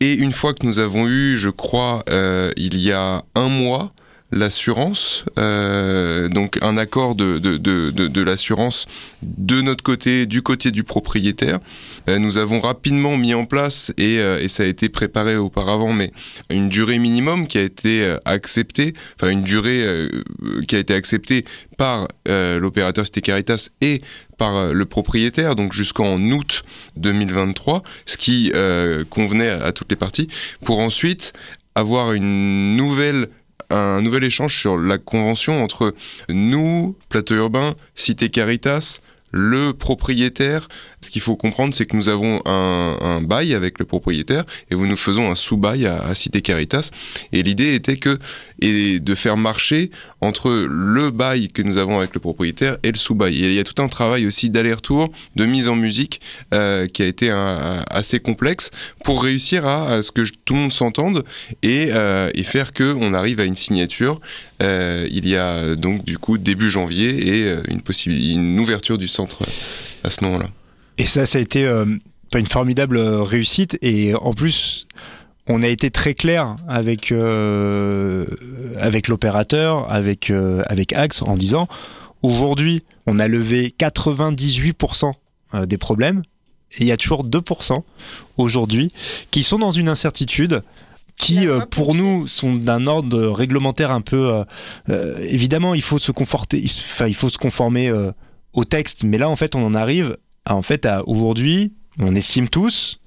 Et une fois que nous avons eu, je crois, euh, il y a un mois, l'assurance, donc un accord de, de l'assurance de notre côté, du côté du propriétaire, euh, nous avons rapidement mis en place, euh, et, ça a été préparé auparavant, mais une durée minimum qui a été euh, acceptée, enfin une durée qui a été acceptée par l'opérateur Cité Caritas et par le propriétaire, donc jusqu'en août 2023, ce qui convenait à, toutes les parties, pour ensuite avoir une nouvelle un nouvel échange sur la convention entre nous, Plateau Urbain, Cité Caritas, le propriétaire. Ce qu'il faut comprendre, c'est que nous avons un, bail avec le propriétaire et nous faisons un sous-bail à, Cité Caritas. Et l'idée était que et de faire marcher entre le bail que nous avons avec le propriétaire et le sous-bail. Il y a tout un travail aussi d'aller-retour, de mise en musique euh, qui a été assez complexe pour réussir à, ce que tout le monde s'entende et, euh, et, faire que on arrive à une signature. Euh, il y a donc du coup début janvier et une, une ouverture du centre à ce moment-là. Et ça, ça a été une formidable réussite. Et en plus on a été très clair avec, euh, avec l'opérateur, avec, euh, avec Axe, en disant aujourd'hui, on a levé 98% euh, des problèmes, et il y a toujours 2% aujourd'hui qui sont dans une incertitude qui, pour nous, sont d'un ordre réglementaire un peu. évidemment, il faut se conforter, enfin, il faut se conformer au texte, mais là, en fait, on en arrive en fait, aujourd'hui, on estime tous,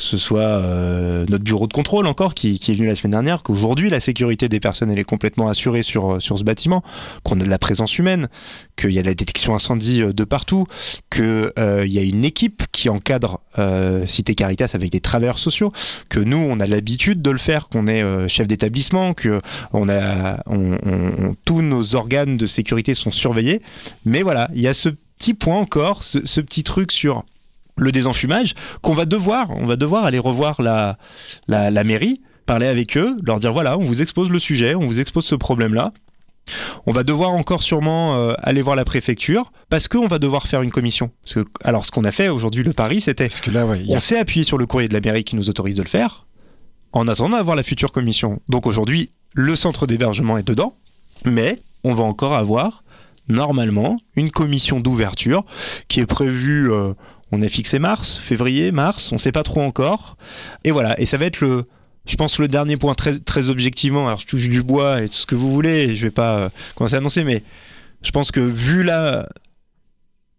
que ce soit euh, notre bureau de contrôle encore qui, est venu la semaine dernière, qu'aujourd'hui la sécurité des personnes est complètement assurée sur, euh, sur ce bâtiment, qu'on a de la présence humaine, qu'il y a de la détection incendie euh, de partout, qu'il y a une équipe qui encadre Cité Caritas avec des travailleurs sociaux, que nous on a l'habitude de le faire, qu'on est chef d'établissement, que a, tous nos organes de sécurité sont surveillés, mais voilà, il y a ce petit point encore, ce petit truc sur le désenfumage, qu'on va devoir, on va devoir aller revoir la, la, mairie, parler avec eux, leur dire voilà, on vous expose le sujet, on vous expose ce problème-là. On va devoir encore sûrement euh, aller voir la préfecture parce qu'on va devoir faire une commission. Parce que, alors, ce qu'on a fait aujourd'hui, le pari, c'était. que là, on s'est appuyé sur le courrier de la mairie qui nous autorise de le faire en attendant d'avoir la future commission. Donc aujourd'hui, le centre d'hébergement est dedans, mais on va encore avoir normalement une commission d'ouverture qui est prévue. Euh, on a fixé mars, février, mars, on sait pas trop encore. Et voilà, et ça va être le, je pense le dernier point très, très objectivement. Alors je touche du bois et tout ce que vous voulez, je vais pas euh, commencer à annoncer, mais je pense que vu là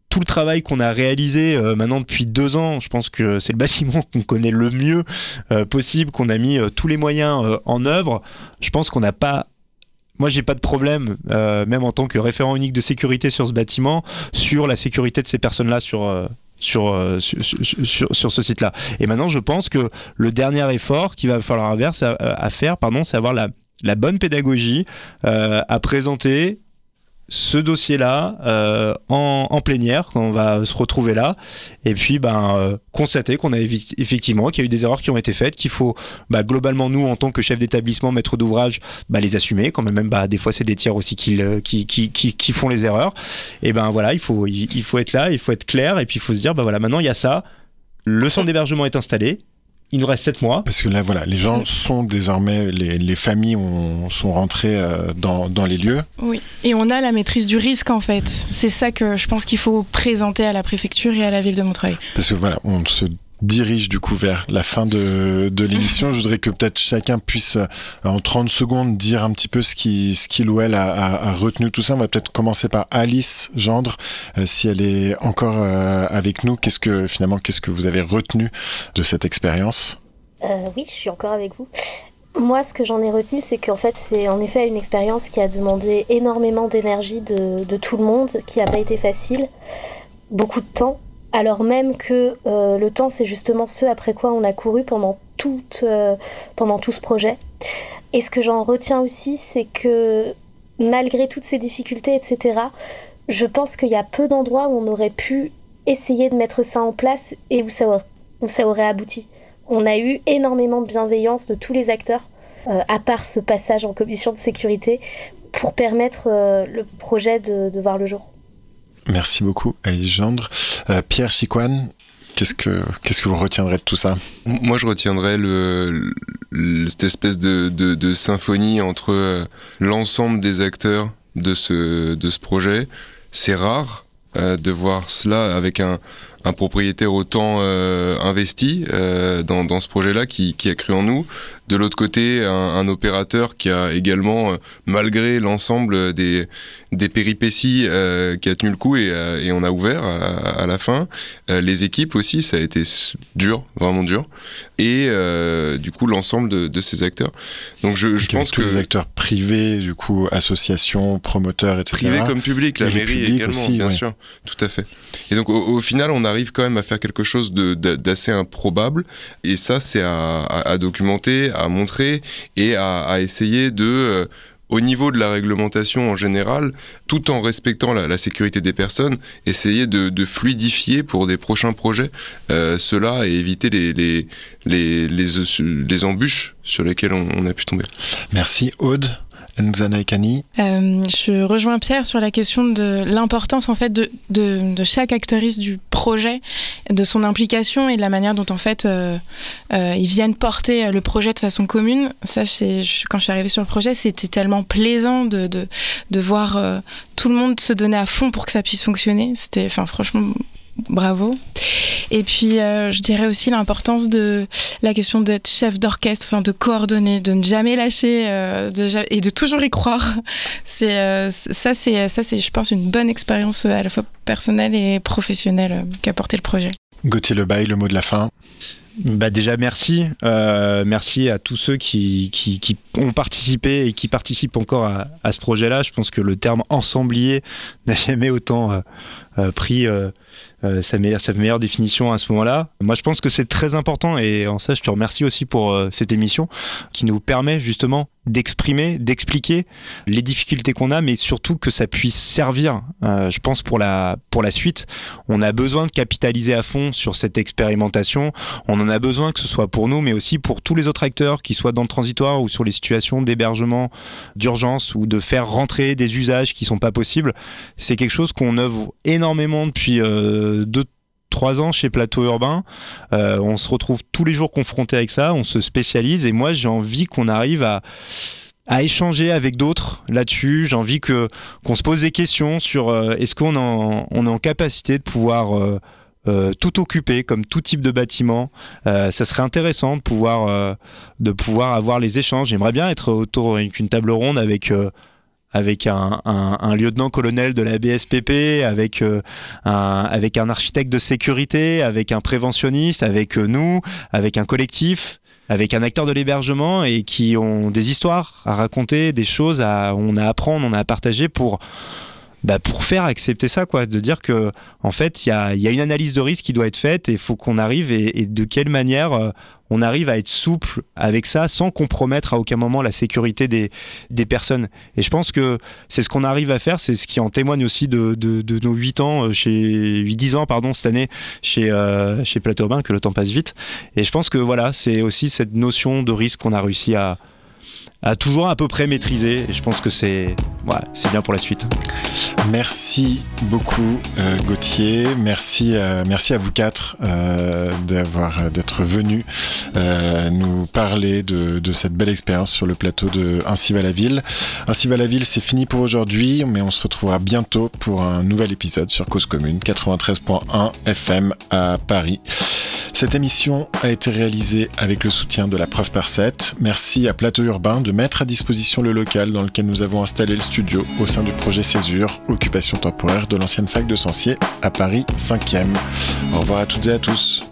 tout le travail qu'on a réalisé euh, maintenant depuis deux ans, je pense que c'est le bâtiment qu'on connaît le mieux possible, qu'on a mis tous les moyens en œuvre. Je pense qu'on n'a pas moi, j'ai pas de problème, même en tant que référent unique de sécurité sur ce bâtiment, sur la sécurité de ces personnes-là sur, euh, sur, sur, sur, ce site-là. Et maintenant, je pense que le dernier effort qu'il va falloir à, faire, pardon, c'est avoir la, la bonne pédagogie euh, à présenter ce dossier-là euh, en, plénière, quand on va se retrouver là, et puis ben, euh, constater qu'on a effectivement qu'il y a eu des erreurs qui ont été faites, qu'il faut bah, globalement nous, en tant que chef d'établissement, maître d'ouvrage, bah, les assumer, quand même, bah, des fois c'est des tiers aussi qui, font les erreurs, et ben voilà, il faut, il, faut être là, il faut être clair, et puis il faut se dire, bah voilà, maintenant il y a ça, le centre d'hébergement est installé, il nous reste 7 mois. Parce que là, voilà, les gens sont désormais, les, les familles ont, sont rentrées euh, dans, dans, les lieux. Oui, et on a la maîtrise du risque en fait. C'est ça que je pense qu'il faut présenter à la préfecture et à la ville de Montreuil. Parce que voilà, on se dirige du coup vers la fin de, de l'émission. Je voudrais que peut-être chacun puisse euh, en 30 secondes dire un petit peu ce qu'il ce ou elle a, a, retenu tout ça. On va peut-être commencer par Alice Gendre, euh, si elle est encore euh, avec nous. Qu'est-ce que finalement, qu'est-ce que vous avez retenu de cette expérience? Oui, je suis encore avec vous. Moi, ce que j'en ai retenu, c'est qu'en fait, c'est en effet une expérience qui a demandé énormément d'énergie de, de tout le monde, qui n'a pas été facile, beaucoup de temps, alors même que euh, le temps, c'est justement ce après quoi on a couru pendant tout, euh, pendant tout ce projet. Et ce que j'en retiens aussi, c'est que malgré toutes ces difficultés, etc., je pense qu'il y a peu d'endroits où on aurait pu essayer de mettre ça en place et où ça, aurait, où ça aurait abouti. On a eu énormément de bienveillance de tous les acteurs, euh, à part ce passage en commission de sécurité, pour permettre le projet de voir le jour. Merci beaucoup, Alice Gendre. Euh, Pierre Chicoine, qu'est-ce que, qu'est-ce que vous retiendrez de tout ça? Moi, je retiendrai cette espèce de, de, symphonie entre euh, l'ensemble des acteurs de ce, de ce projet. C'est rare euh, de voir cela avec un, un propriétaire autant euh, investi euh, dans, dans, ce projet-là qui, qui, a cru en nous. De l'autre côté, un, un, opérateur qui a également, euh, malgré l'ensemble des, des péripéties, euh, qui a tenu le coup et, et on a ouvert à, à la fin. les équipes aussi, ça a été dur, vraiment dur. Et du coup, l'ensemble de, de, ces acteurs. Donc je, je pense tous que... les acteurs privés, du coup, associations, promoteurs, etc. Privés comme publics, la mairie également, bien sûr. Tout à fait. Et donc au, au final, on a arrive quand même à faire quelque chose d'assez improbable. Et ça, c'est à, documenter, à montrer et à, essayer de euh, au niveau de la réglementation en général, tout en respectant la, sécurité des personnes, essayer de, fluidifier pour des prochains projets euh, cela et éviter les, les, embûches sur lesquelles on a pu tomber. Merci Aude. Euh, Je rejoins Pierre sur la question de l'importance en fait de, chaque acteuriste du projet, de son implication et de la manière dont en fait euh, euh, ils viennent porter le projet de façon commune. Ça, quand je suis arrivée sur le projet, c'était tellement plaisant de, de, de voir euh, tout le monde se donner à fond pour que ça puisse fonctionner. C'était, enfin, franchement, bravo. Et puis, euh, je dirais aussi l'importance de la question d'être chef d'orchestre, enfin, de coordonner, de ne jamais lâcher euh, de, et de toujours y croire. C'est euh, ça, c'est ça, c'est, je pense, une bonne expérience à la fois personnelle et professionnelle qu'a porté le projet. Gauthier Lebail, le mot de la fin. Bah déjà merci, euh, merci à tous ceux qui, qui, qui, ont participé et qui participent encore à, à ce projet-là. Je pense que le terme ensemblier n'a jamais autant euh, pris euh, euh, sa, meilleure, définition à ce moment-là. Moi, je pense que c'est très important et en ça, je te remercie aussi pour euh, cette émission qui nous permet justement d'exprimer, d'expliquer les difficultés qu'on a, mais surtout que ça puisse servir, euh, je pense, pour la, pour la suite. On a besoin de capitaliser à fond sur cette expérimentation. On en a besoin que ce soit pour nous, mais aussi pour tous les autres acteurs, qui soient dans le transitoire ou sur les situations d'hébergement d'urgence ou de faire rentrer des usages qui sont pas possibles. C'est quelque chose qu'on œuvre énormément depuis euh, deux trois ans chez Plateau Urbain. Euh, on se retrouve tous les jours confronté avec ça, on se spécialise et moi j'ai envie qu'on arrive à échanger avec d'autres là-dessus. J'ai envie qu'on se pose des questions sur euh, est-ce qu'on est en capacité de pouvoir euh, euh, tout occuper comme tout type de bâtiment. Euh, ça serait intéressant euh, de pouvoir avoir les échanges. J'aimerais bien être autour d'une table ronde avec avec un, un, un lieutenant-colonel de la BSPP, avec, euh, un, avec un architecte de sécurité, avec un préventionniste, avec euh, nous, avec un collectif avec un acteur de l'hébergement et qui ont des histoires à raconter, des choses à on a à apprendre, on a à partager pour bah, pour faire accepter ça, quoi, de dire que en fait il y a, une analyse de risque qui doit être faite et il faut qu'on arrive et, et, de quelle manière euh, on arrive à être souple avec ça sans compromettre à aucun moment la sécurité des, personnes. Et je pense que c'est ce qu'on arrive à faire, c'est ce qui en témoigne aussi de, nos 8 ans, euh, chez 8-10 ans pardon, cette année chez, euh, chez Plateau Urbain, que le temps passe vite. Et je pense que voilà, c'est aussi cette notion de risque qu'on a réussi à toujours à peu près maîtriser. Et je pense que c'est ouais, bien pour la suite. Merci beaucoup euh, Gauthier. Merci, euh, merci à vous quatre euh, d'être venus nous parler de, de, cette belle expérience sur le plateau de Ainsi va la ville. Ainsi va la ville, c'est fini pour aujourd'hui, mais on se retrouvera bientôt pour un nouvel épisode sur Cause Commune 93.1 FM à Paris. Cette émission a été réalisée avec le soutien de la Preuve par 7. Merci à Plateau Urbain de mettre à disposition le local dans lequel nous avons installé le studio au sein du projet Césure, occupation temporaire de l'ancienne fac de Sancier à Paris 5e. Au revoir à toutes et à tous.